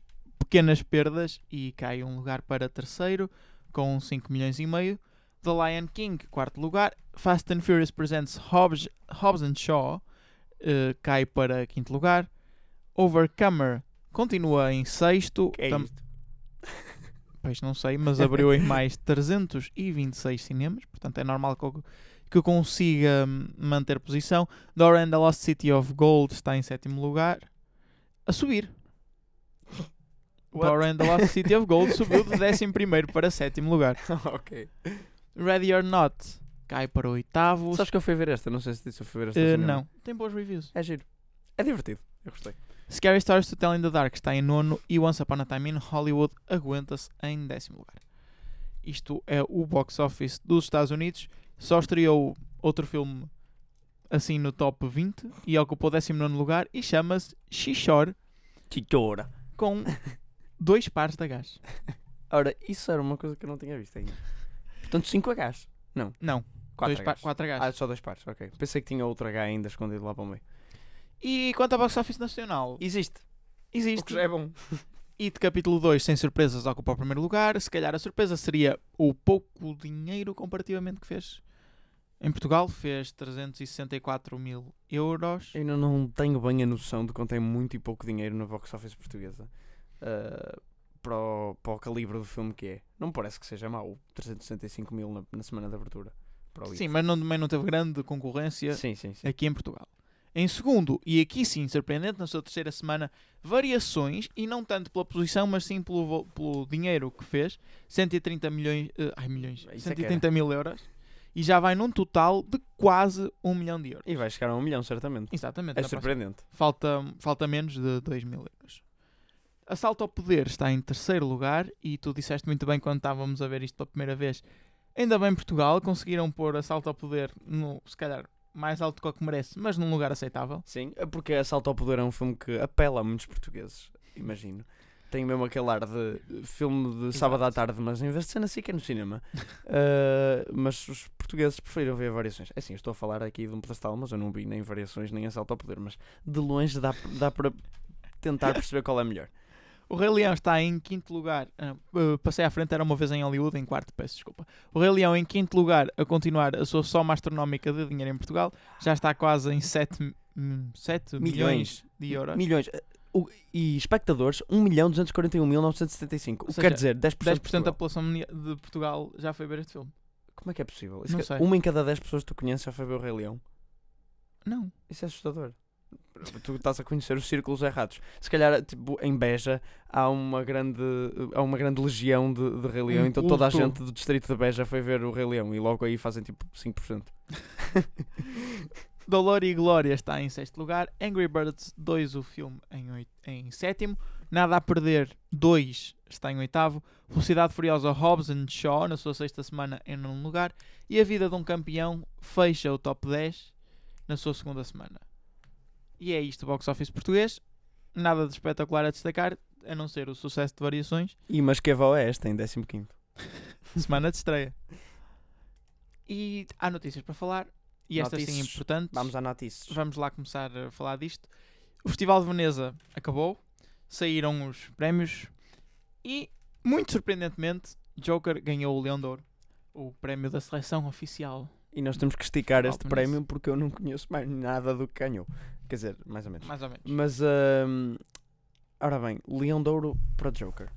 pequenas perdas e cai um lugar para terceiro com 5 milhões e meio. The Lion King, quarto lugar. Fast and Furious Presents Hobbs, Hobbs and Shaw eh, cai para quinto lugar. Overcomer continua em sexto. Que é? *laughs* Pois não sei, mas abriu em mais 326 cinemas, portanto é normal que eu, que eu consiga hum, manter posição. Dora and the Lost City of Gold está em sétimo lugar, a subir. What? And the Lost City of Gold subiu de décimo primeiro para sétimo lugar. *laughs* ok. Ready or Not cai para o oitavo. Sabes que eu fui ver esta? Não sei se disse eu fui ver esta. cinema. não, tem boas reviews. É giro. É divertido. Eu gostei. Scary Stories to Tell in the Dark está em nono e Once Upon a Time in Hollywood aguenta-se em décimo lugar. Isto é o box office dos Estados Unidos. Só estreou outro filme assim no top 20 e ocupou o 19 lugar e chama-se Xixor Chichora. com *laughs* dois pares de gás. *laughs* Ora, isso era uma coisa que eu não tinha visto ainda. Portanto, 5 Hs. Não, 4 dois pa Hs. quatro Hs. Ah, só dois pares, ok. Pensei que tinha outro H ainda escondido lá para o meio. E quanto ao box office nacional, Existe. O existe. que já é bom. *laughs* E de capítulo 2, sem surpresas, ocupa o primeiro lugar. Se calhar a surpresa seria o pouco dinheiro comparativamente que fez em Portugal. Fez 364 mil euros. Eu ainda não tenho bem a noção de quanto é muito e pouco dinheiro na box office portuguesa. Ah, para, o, para o calibre do filme que é. Não me parece que seja mau. 365 mil na, na semana de abertura. Sim, mas não, também não teve grande concorrência sim, sim, sim. aqui em Portugal. Em segundo, e aqui sim, surpreendente, na sua terceira semana, variações, e não tanto pela posição, mas sim pelo, pelo dinheiro que fez, 130 milhões, eh, ai milhões, Isso é que 130 mil euros, e já vai num total de quase 1 milhão de euros. E vai chegar a um milhão, certamente. Exatamente. É próxima- surpreendente. falta, falta menos de 2 mil euros. Assalto ao Poder está em terceiro lugar e tu disseste muito bem quando estávamos a ver isto pela primeira vez. Ainda bem Portugal, conseguiram pôr Assalto ao Poder no, se calhar, mais alto que o que merece, mas num lugar aceitável. Sim, é porque Assalto ao Poder é um filme que apela a muitos portugueses, imagino. Tem mesmo aquele ar de filme de sábado à tarde, mas em vez de ser assim que é no cinema. Uh, *laughs* mas os portugueses preferiram ver variações. É assim, estou a falar aqui de um pedestal, mas eu não vi nem variações nem Assalto ao Poder. Mas de longe dá, dá para tentar *laughs* perceber qual é melhor. O Rei Leão está em quinto lugar. ah, passei à frente, era uma vez em Hollywood, em quarto, peço desculpa. O Rei Leão em quinto lugar a continuar a sua soma astronómica de dinheiro em Portugal. Já está quase em 7, milhões Milhões. de euros. Milhões. Uh, o- e espectadores, 1.241.975. O que seja, quer dizer 10%, 10% da população de Portugal já foi ver este filme. Como é que é possível? Isso Não que- sei. Uma em cada 10 pessoas que tu conheces já foi ver o Rei Leão. Não. Isso é assustador. Tu estás a conhecer os círculos errados. Se calhar, tipo, em Beja há uma grande, há uma grande legião de, de Rei Leão, Um então toda a culto. gente do distrito de Beja foi ver o Rei Leão e logo aí fazem tipo 5%. *laughs* Dolor e Glória está em sexto lugar. Angry Birds 2, o filme, em, oit- em sétimo. Nada a Perder 2 está em oitavo. Velocidade Furiosa Hobbs and Shaw, na sua sexta semana, em nono lugar. E A Vida de um Campeão fecha o top 10 na sua segunda semana. E é isto, o box office português. Nada de espetacular a destacar, a não ser o sucesso de variações. E mas que avó é esta em 15 *laughs* Semana de estreia. E há notícias para falar. E estas sim Notícias. importantes. Vamos a notícias. Vamos lá começar a falar disto. o Festival de Veneza acabou, saíram os prémios e, muito surpreendentemente, Joker ganhou o Leão de Ouro, o prémio da seleção oficial. E nós temos que esticar este prémio porque eu não conheço mais nada do que ganhou. Quer dizer, mais ou menos. Mais ou menos. Mas, ahm, ora bem, Leão de Ouro para Joker.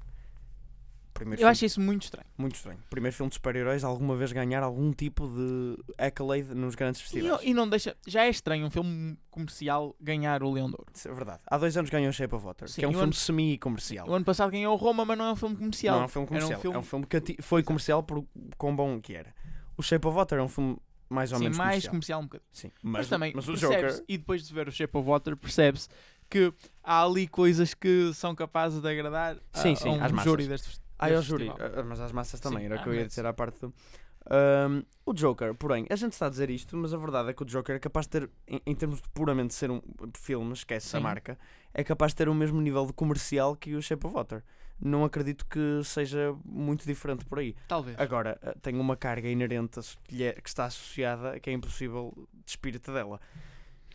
Primeiro Eu filme, acho isso muito estranho. muito estranho. Primeiro filme de super-heróis alguma vez ganhar algum tipo de accolade nos grandes E, festivais. e não deixa. Já é estranho um filme comercial ganhar o Leão de Ouro. Isso é verdade. Há dois anos ganhou Shape of Water, Sim, que é um e filme semi-comercial. O ano passado ganhou Roma, mas não é um filme comercial. Não é um filme Era um comercial. filme- É um filme que foi comercial por quão bom que era. O Shape of Water é um filme mais ou Sim, menos mais comercial. um bocadinho. Sim. Mas, Mas, também mas o Joker. e depois de ver o Shape of Water, percebe-se que há ali coisas que são capazes de agradar a, Sim, sim, a um às massas. júri deste, Ah, é o deste júri. festival. Ah, Mas às massas também, Sim, era o ah, que eu ia dizer à parte do. Ahm, o Joker, porém, a gente está a dizer isto, mas a verdade é que o Joker é capaz de ter, em, em termos de puramente ser um filme, esquece a Sim. marca, é capaz de ter o mesmo nível de comercial que o Shape of Water. Não acredito que seja muito diferente por aí. Talvez. Agora, eh, tem uma carga inerente que, é- está associada que é impossível despir-te dela.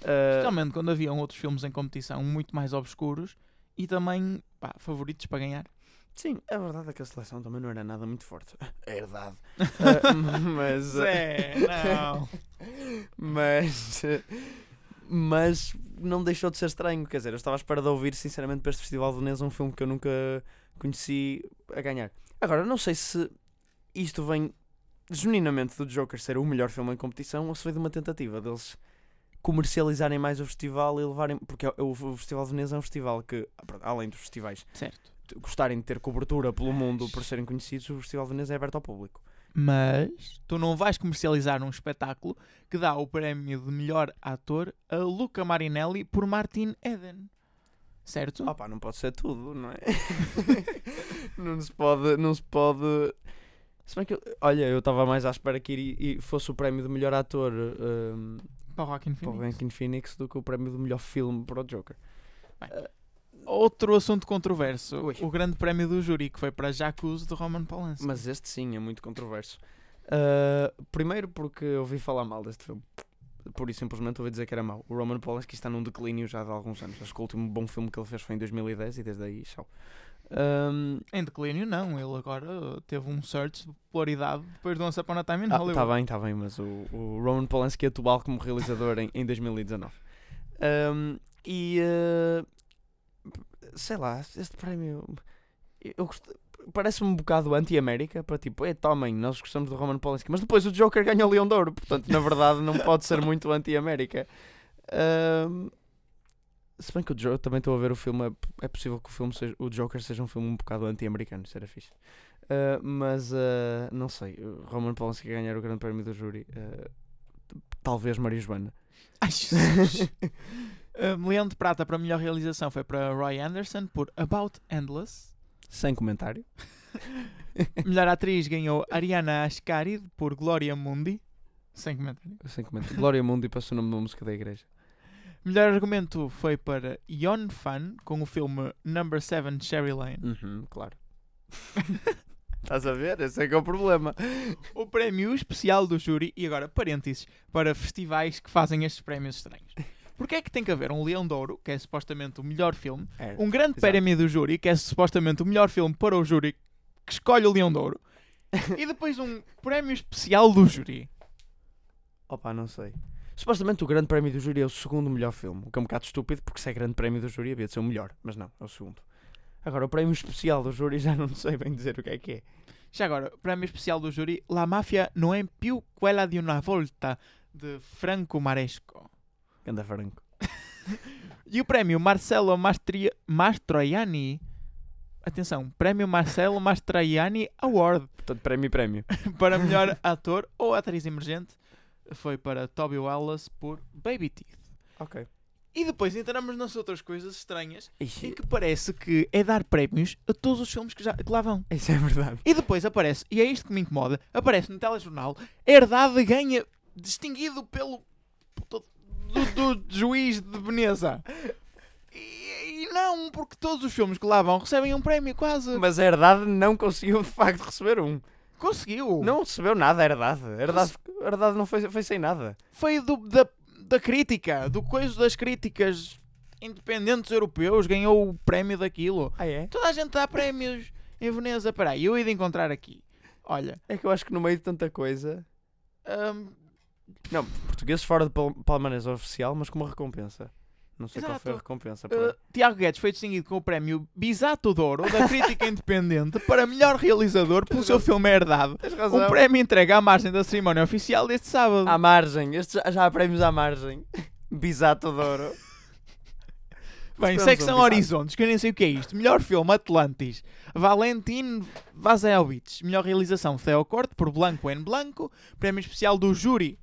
Ah, Especialmente quando haviam outros filmes em competição muito mais obscuros e também pá, favoritos para ganhar. sim, a verdade é que a seleção também não era nada muito forte. *laughs* É verdade. Ah, *laughs* mas. Zé, não. *laughs* mas. Mas não deixou de ser estranho. Quer dizer, eu estava à espera de ouvir, sinceramente, para este Festival de Veneza um filme que eu nunca conheci a ganhar. Agora, não sei se isto vem genuinamente do Joker ser o melhor filme em competição ou se veio de uma tentativa deles comercializarem mais o festival e levarem. Porque é- o, Festival de Veneza é um festival que, além dos festivais certo. gostarem de ter cobertura pelo mundo por serem conhecidos, o Festival de Veneza é aberto ao público. Mas tu não vais comercializar um espetáculo que dá o prémio de melhor ator a Luca Marinelli por Martin Eden. Certo? Opa, não pode ser tudo, não é? *laughs* não se pode, não se pode. Se bem que, eu- olha, eu estava mais à espera que ir, e fosse o prémio de melhor ator um, Para o Joaquin Phoenix. Rankin Phoenix do que o prémio de melhor filme para o Joker. Outro assunto controverso. Ui. O grande prémio do júri que foi para Jacuzzi de Roman Polanski. Mas este sim é muito controverso. Uh, primeiro porque eu ouvi falar mal deste filme. Por isso simplesmente ouvi dizer que era mau. O Roman Polanski está num declínio já de alguns anos. Acho que o último bom filme que ele fez foi em 2010 e desde aí, tchau. Um, Em declínio não, ele agora teve um search de popularidade depois de Once Upon a Time in Ah, Hollywood. tá bem, tá bem, mas o, o Roman Polanski atual como realizador em, em 2019. Um, e uh, sei lá, este prémio eu gost- parece-me um bocado anti-América para tipo, é tomem, nós gostamos do Roman Polanski, mas depois o Joker ganha o Leão de Ouro, portanto, na verdade, não pode ser muito anti-América. Um, se bem que o Joker também estou a ver o filme, é, é possível que o filme seja, o Joker seja um filme um bocado anti-americano, isso era fixe. Uh, mas uh, não sei, Roman Polanski ganhar o grande prémio do júri, uh, talvez Maria Joana. Ai, Jesus. Um, *laughs* Leão de Prata para melhor realização foi para Roy Anderson por About Endless. Sem comentário. *laughs* Melhor atriz ganhou Ariana Ascari por Gloria Mundi. Sem comentário. Sem comentário. Glória Mundi passou o nome uma música da igreja. Melhor argumento foi para Yon Fan com o filme Number 7 Cherry Lane. Uhum, claro. *laughs* Estás a ver? Esse é que é o problema. O prémio especial do júri, e agora parênteses, para festivais que fazem estes prémios estranhos. Porque é que tem que haver um Leão de Ouro, que é supostamente o melhor filme, É. um grande prémio do júri, que é supostamente o melhor filme para o júri que escolhe o Leão de Ouro, e depois um prémio especial do júri. Opa, não sei. Supostamente o grande prémio do júri é o segundo melhor filme. O que é um bocado estúpido, porque se é grande prémio do júri havia de ser o melhor. Mas não, é o segundo. Agora, o prémio especial do júri *laughs* já não sei bem dizer o que é que é. Já agora, o prémio especial do júri, La Mafia não é più quella di una volta, de Franco Maresco. Ganda Franco. *laughs* E o prémio Marcelo Mastri... Mastroianni, atenção, prémio Marcelo Mastroianni Award, *laughs* Portanto, prémio prémio. *laughs* para melhor ator ou atriz emergente, foi para Toby Wallace por Baby Teeth. Ok. E depois entramos nas outras coisas estranhas, em Ixi, que parece que é dar prémios a todos os filmes que, já, que lá vão. Isso é verdade. E depois aparece, e é isto que me incomoda, aparece no telejornal, Herdade ganha, distinguido pelo do, do juiz de Veneza. E, e não, porque todos os filmes que lá vão recebem um prémio, quase. Mas a Herdade não conseguiu de facto receber um. Conseguiu. Não recebeu nada a Herdade. A Herdade, a Herdade não foi, foi sem nada. Foi do, da, da crítica, do coisa das críticas. independentes europeus, ganhou o prémio daquilo. Ah, é? Toda a gente dá prémios em Veneza. Peraí, eu ia encontrar aqui. Olha, É que eu acho que no meio de tanta coisa. hum, Não, portugueses fora de pal palmanês oficial, mas com uma recompensa. Não sei qual foi a Exato. recompensa. uh. Tiago Guedes foi distinguido com o prémio Bisato d'Oro da crítica *laughs* independente para melhor realizador pelo seu filme Herdade. Tens Um prémio entregue à margem da cerimónia oficial deste sábado. À margem. Estes já, há prémios à margem. *laughs* Bisato de ouro. Bem, secção um Bisato. Horizontes, que eu nem sei o que é isto. Melhor filme Atlantis, Valentin Vazelvich. Melhor realização Theo Corte por Blanco en Blanco. Prémio especial do júri,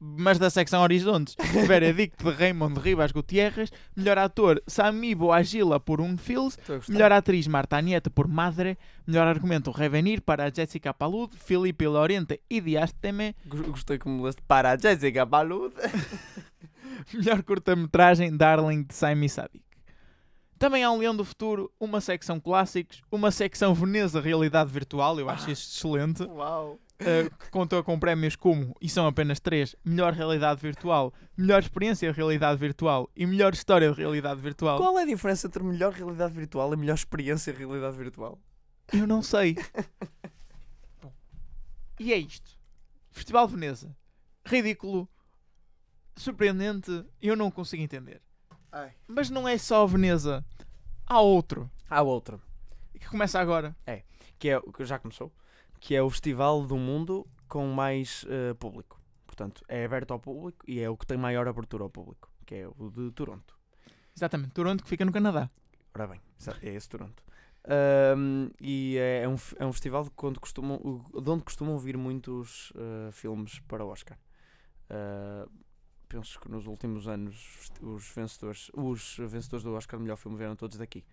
mas da secção Horizontes, *laughs* Veredicto de Raymond Ribas Gutierrez. Melhor ator Sami Boagila por Um Fils. Melhor atriz Marta Anieta por Madre. Melhor argumento Revenir para Jessica Palud, Felipe Lorente e Diásteme. Go- Gostei como leste para Jessica Balud. *laughs* Melhor curta-metragem Darling de Saimi Sadik. Também há um Leão do Futuro, uma secção clássicos, uma secção Veneza Realidade Virtual, eu acho isto excelente. Uau. Uh, contou com prémios como, e são apenas três, Melhor Realidade Virtual, Melhor Experiência de Realidade Virtual e Melhor História de Realidade Virtual. Qual é a diferença entre melhor realidade virtual e melhor experiência de realidade virtual? Eu não sei. Bom, e é isto. Festival de Veneza. Ridículo. Surpreendente. Eu não consigo entender. Ai. Mas não é só Veneza. Há outro. Há outro. Que começa agora. Que é o que já começou. Que é o festival do mundo com mais eh, público. Portanto, é aberto ao público e é o que tem maior abertura ao público. Que é o de Toronto. Exatamente. Toronto que fica no Canadá. Ora bem, é esse Toronto. Ahm, e é, é um, é um festival de onde costumam, de onde costumam vir muitos eh, filmes para o Oscar. Ah, penso que nos últimos anos os vencedores, os vencedores do Oscar de melhor filme vieram todos daqui.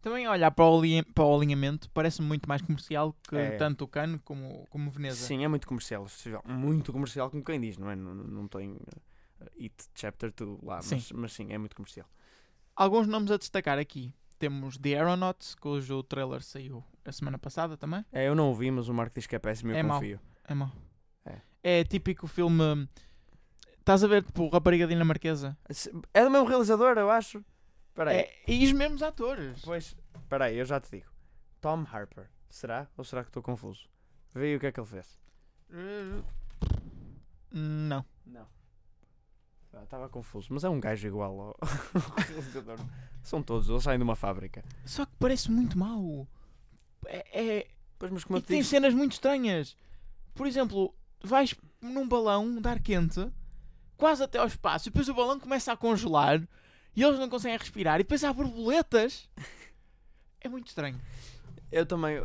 Também a olhar para o, para o alinhamento parece muito mais comercial que É. tanto o Cannes como, como Veneza. Sim, é muito comercial. Muito comercial, como quem diz, não é? Não, não tem eh, It Chapter 2 lá, Sim. Mas, mas sim, é muito comercial. Alguns nomes a destacar aqui. Temos The Aeronauts, cujo trailer saiu a semana passada também. É, eu não ouvi, mas o Marco diz que é péssimo e eu É mau. confio. É mau. É. É típico filme. Estás a ver, tipo, Rapariga Dinamarquesa? É do mesmo realizador, eu acho. Espera aí. É, e os mesmos atores. Pois, espera aí, eu já te digo. Tom Harper. Será? Ou será que estou confuso? Vê aí o que é que ele fez. Uh, Não. Não. Estava confuso, mas é um gajo igual *laughs* ao realizador. São todos, eles saem de uma fábrica. Só que parece muito mau. É, é- Pois, mas como e te tem digo, cenas muito estranhas. Por exemplo, vais num balão dar quente, quase até ao espaço, e depois o balão começa a congelar e eles não conseguem respirar, e depois há borboletas. É muito estranho. eu também.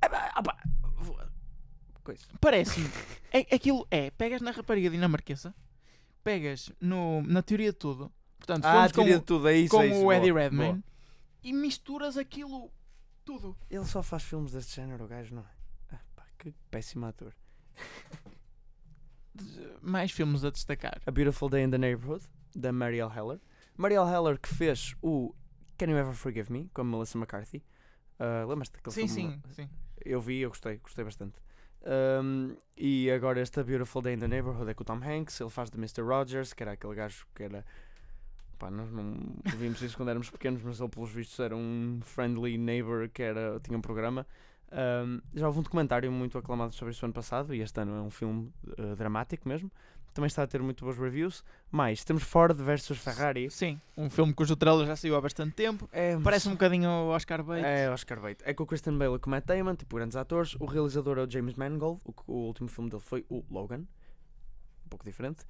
Ah, pá, vou- Coisa. Parece-me. É, aquilo é, pegas na rapariga dinamarquesa, pegas no, na teoria de tudo, portanto, Ah, filmes teoria com, de tudo, é isso. com é isso, o Eddie boa, Redmayne, boa. e misturas aquilo tudo. Ele só faz filmes deste género, o gajo, não é? Ah, pá, que péssimo ator. Mais filmes a destacar. A Beautiful Day in the Neighborhood, da Marielle Heller. Marielle Heller que fez o Can You Ever Forgive Me, com a Melissa McCarthy. Ah, Lembras-te daquele Sim, filme? sim, sim. Eu vi, eu gostei, gostei bastante. Um, e agora esta Beautiful Day in the Neighborhood é com o Tom Hanks, ele faz de Mr. Rogers, que era aquele gajo que era. Pá, nós não vimos isso quando éramos pequenos, mas ele, pelos vistos, era um friendly neighbor que era, tinha um programa. Um, já houve um documentário muito aclamado sobre isso ano passado, e este ano é um filme uh, dramático mesmo. Também está a ter muito boas reviews. Mais, temos Ford versus Ferrari. Sim, um filme cujo trailer já saiu há bastante tempo. É, Parece um bocadinho o Oscar Bates. é Oscar Bate. É com o Christian Bale e com o Matt Damon, tipo grandes atores. O realizador é o James Mangold. O, o último filme dele foi o Logan. Um pouco diferente.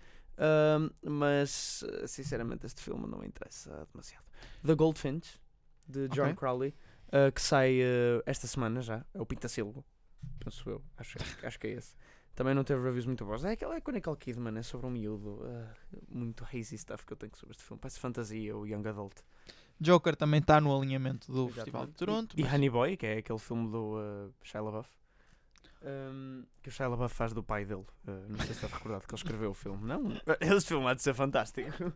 Mas, sinceramente, este filme não me interessa demasiado. The Goldfinch, de John Ok. Crowley, eh, que sai eh, esta semana já. É o Pintacilgo, penso eu. Acho, acho que é esse. Também não teve reviews muito boas. É aquela é com Nicole Kidman, é sobre um miúdo. ah, muito hazy stuff que eu tenho sobre este filme. Parece fantasia, o Young Adult. Joker também está no alinhamento do Festival de Exatamente. Toronto. E, e mas- Honey Boy, que é aquele filme do uh, Shia LaBeouf. Um, que o Shia LaBeouf faz do pai dele. Uh, não sei se está recordado que ele escreveu o filme. Não, *laughs* esse filme há de ser fantástico. *laughs*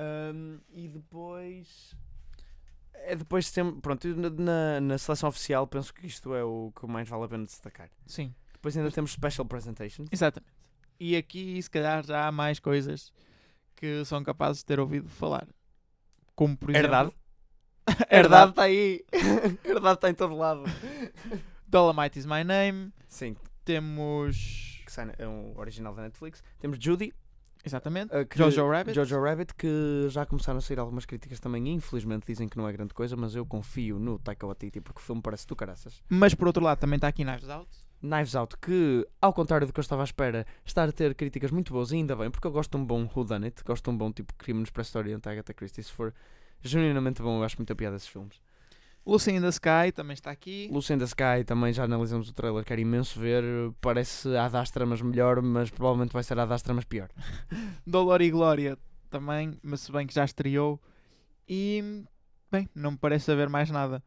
Um, e depois. É depois tem, pronto, na, na, na seleção oficial penso que isto é o que mais vale a pena destacar. Sim, Depois ainda temos special presentations. exatamente. E aqui, se calhar, já há mais coisas que são capazes de ter ouvido falar. como por exemplo... *laughs* Herdade. Herdade. Está aí. *laughs* Herdade está em todo lado. *laughs* Dolomite is my name. Sim, Temos... que é um original da Netflix. Temos Judy, Exatamente. uh, que- Jojo Rabbit. Jojo Rabbit, que já começaram a sair algumas críticas também. Infelizmente dizem que não é grande coisa, mas eu confio no Taika Waititi porque o filme parece do caraças. Mas por outro lado também está aqui Knives Out. Knives Out, que, ao contrário do que eu estava à espera, está a ter críticas muito boas, e ainda bem, porque eu gosto de um bom whodunit, gosto de um bom tipo para a história de Agatha Christie. Se for genuinamente bom, eu acho muito a piada esses filmes. Lucy in the Sky também está aqui. Lucy in the Sky também já analisamos o trailer, quero imenso ver. Parece a Dastra, mas melhor, mas provavelmente vai ser a Dastra, mas pior. *laughs* Dolor e Glória também, mas se bem que já estreou. E, bem, não me parece haver mais nada.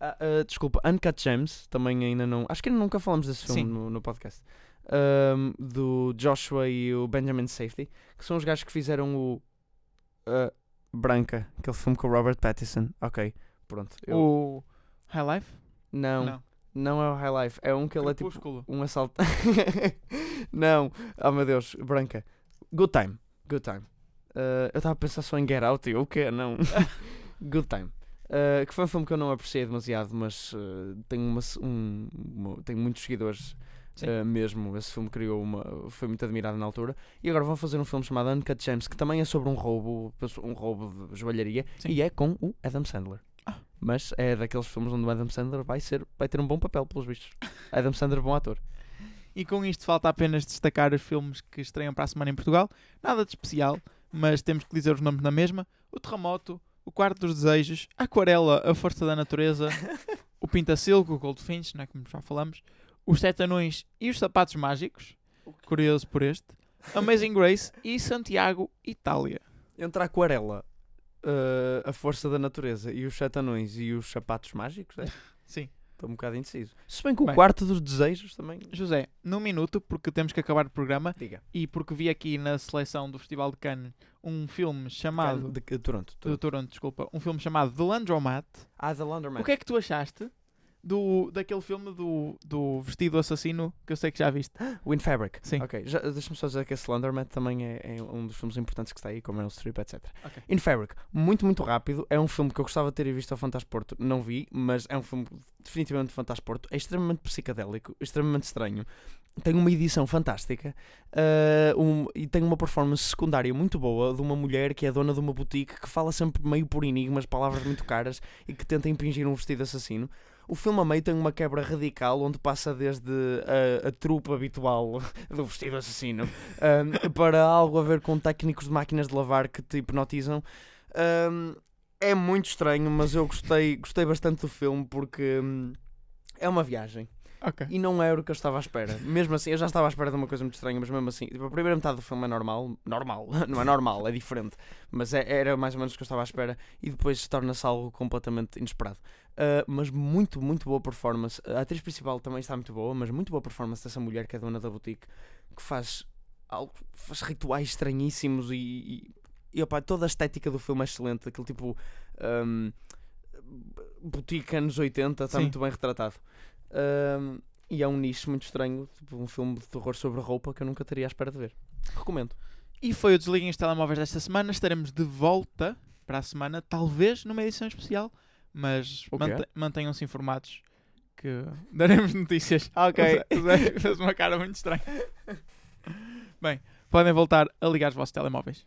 Ah, ah, desculpa, Uncut Gems, também ainda não. Acho que ainda nunca falamos desse filme Sim. no, no podcast. Ahm, do Joshua e o Benjamin Safety, que são os gajos que fizeram o ah, Branca, aquele filme com o Robert Pattinson. Ok, pronto. eu- O High Life? Não, não, é o High Life, é um que ele é tipo Crepúsculo. um assalto. *laughs* não, oh meu Deus, Branca. Good Time, Good Time. Ah, eu estava a pensar só em Get Out e eu o quê? Não. *laughs* Good Time. Uh, que foi um filme que eu não apreciei demasiado, mas uh, tem, uma, um, uma- tem muitos seguidores uh, mesmo. Esse filme criou uma. foi muito admirado na altura. E agora vão fazer um filme chamado Uncut Gems, que também é sobre um roubo, um roubo de joalharia, Sim. e é com o Adam Sandler. Ah. Mas é daqueles filmes onde o Adam Sandler vai, ser, vai ter um bom papel, pelos vistos. Adam Sandler, bom ator. E com isto falta apenas destacar os filmes que estreiam para a semana em Portugal. Nada de especial, mas temos que dizer os nomes na mesma. O Terremoto, O Quarto dos Desejos, Aquarela, A Força da Natureza, *laughs* O Pintacilgo, o Goldfinch, né, como já falamos, Os Sete Anões e Os Sapatos Mágicos, curioso por este, Amazing Grace e Santiago, Itália. Entre a aquarela, uh, a força da natureza e os sete anões e os sapatos mágicos, é? *laughs* Sim. Estou um bocado indeciso. Se bem que o Bem. quarto dos desejos também. José, num minuto, porque temos que acabar o programa, Diga. e porque vi aqui na seleção do Festival de Cannes um filme chamado... De, de Toronto. Toronto. Toronto, desculpa, um filme chamado The Landromat. Ah, The Laundromat. O que é que tu achaste do, daquele filme do, do vestido assassino que eu sei que já viste? *gasps* Wind Fabric. Sim. Ok, deixa-me só dizer que esse Laundromat também é, é um dos filmes importantes que está aí, com Meryl Streep, etc. Ok. In Fabric, muito, muito rápido. É um filme que eu gostava de ter visto ao Fantasporto. Não vi, mas é um filme definitivamente Fantasporto. É extremamente psicadélico, extremamente estranho. Tem uma edição fantástica ah, um- e tem uma performance secundária muito boa de uma mulher que é dona de uma boutique que fala sempre meio por enigmas, palavras muito caras e que tenta impingir um vestido assassino. O filme a meio tem uma quebra radical onde passa desde a, a trupe habitual *laughs* do vestido assassino um, para algo a ver com técnicos de máquinas de lavar que te hipnotizam. Um, é muito estranho, mas eu gostei, gostei bastante do filme porque hum, é uma viagem Ok. e não era o que eu estava à espera. Mesmo assim, eu já estava à espera de uma coisa muito estranha, mas mesmo assim, tipo, a primeira metade do filme é normal, normal, *laughs* não é normal, é diferente, mas é- era mais ou menos o que eu estava à espera e depois torna-se algo completamente inesperado. Uh, mas muito, muito boa performance. A atriz principal também está muito boa, mas muito boa performance dessa mulher que é dona da boutique, que faz, algo, faz rituais estranhíssimos e, e, e opá, toda a estética do filme é excelente. Aquele tipo um, boutique anos 80 está Sim. muito bem retratado. Um, e é um nicho muito estranho, tipo um filme de terror sobre roupa que eu nunca teria à espera de ver. Recomendo. E foi o Desliguem os Telemóveis desta semana. Estaremos de volta para a semana, talvez numa edição especial, mas O quê? mante- mantenham-se informados que *laughs* daremos notícias. Ok. *laughs* Fez uma cara muito estranha. *laughs* Bem, podem voltar a ligar os vossos telemóveis.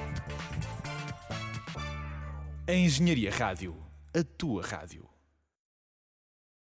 A Engenharia Rádio. A tua rádio.